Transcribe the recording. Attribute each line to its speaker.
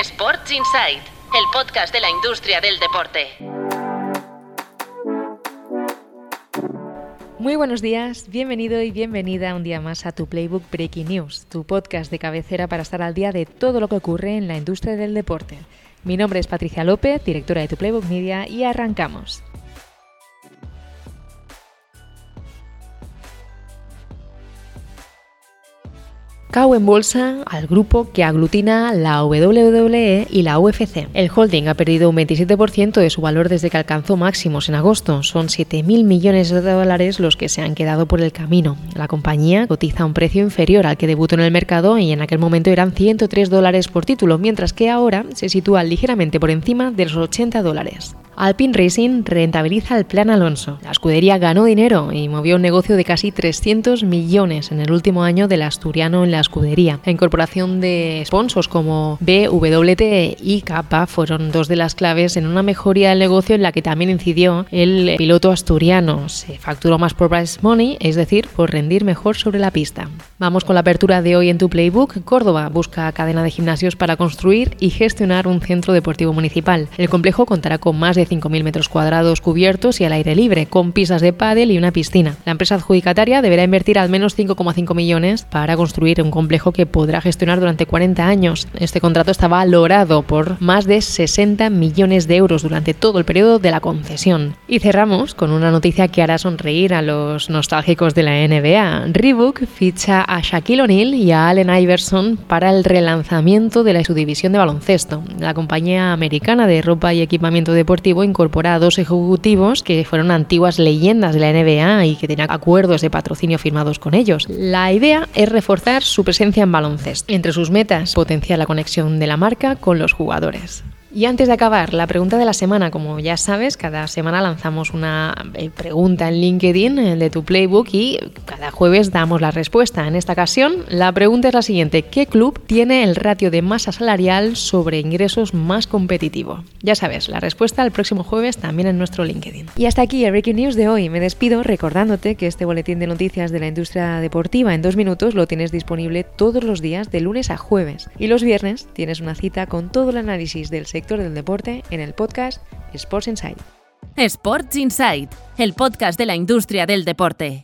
Speaker 1: Sports Insight, el podcast de la industria del deporte.
Speaker 2: Muy buenos días, bienvenido y bienvenida un día más a tu Playbook Breaking News, tu podcast de cabecera para estar al día de todo lo que ocurre en la industria del deporte. Mi nombre es Patricia López, directora de tu Playbook Media, y arrancamos. CAO en bolsa al grupo que aglutina la WWE y la UFC. El holding ha perdido un 27% de su valor desde que alcanzó máximos en agosto. Son 7.000 millones de dólares los que se han quedado por el camino. La compañía cotiza a un precio inferior al que debutó en el mercado y en aquel momento eran 103 dólares por título, mientras que ahora se sitúa ligeramente por encima de los 80 dólares. Alpine Racing rentabiliza el plan Alonso. La escudería ganó dinero y movió un negocio de casi 300 millones en el último año del asturiano en la escudería. La incorporación de sponsors como BWT y Kappa fueron dos de las claves en una mejoría del negocio en la que también incidió el piloto asturiano. Se facturó más por price money, es decir, por rendir mejor sobre la pista. Vamos con la apertura de hoy en tu playbook. Córdoba busca cadena de gimnasios para construir y gestionar un centro deportivo municipal. El complejo contará con más de 5.000 metros cuadrados cubiertos y al aire libre, con pistas de pádel y una piscina. La empresa adjudicataria deberá invertir al menos 5,5 millones para construir un complejo que podrá gestionar durante 40 años. Este contrato está valorado por más de 60 millones de euros durante todo el periodo de la concesión. Y cerramos con una noticia que hará sonreír a los nostálgicos de la NBA. Reebok ficha a Shaquille O'Neal y a Allen Iverson para el relanzamiento de la subdivisión de baloncesto. La compañía americana de ropa y equipamiento deportivo incorpora a dos ejecutivos que fueron antiguas leyendas de la NBA y que tenían acuerdos de patrocinio firmados con ellos. La idea es reforzar su presencia en baloncesto. Entre sus metas, potenciar la conexión de la marca con los jugadores. Y antes de acabar, la pregunta de la semana, como ya sabes, cada semana lanzamos una eh, pregunta en LinkedIn eh, de tu playbook y cada jueves damos la respuesta. En esta ocasión, la pregunta es la siguiente, ¿qué club tiene el ratio de masa salarial sobre ingresos más competitivo? Ya sabes, la respuesta el próximo jueves también en nuestro LinkedIn. Y hasta aquí el Breaking News de hoy. Me despido recordándote que este boletín de noticias de la industria deportiva en dos minutos lo tienes disponible todos los días de lunes a jueves. Y los viernes tienes una cita con todo el análisis del del deporte en el podcast Sports Insight.
Speaker 1: Sports Insight, el podcast de la industria del deporte.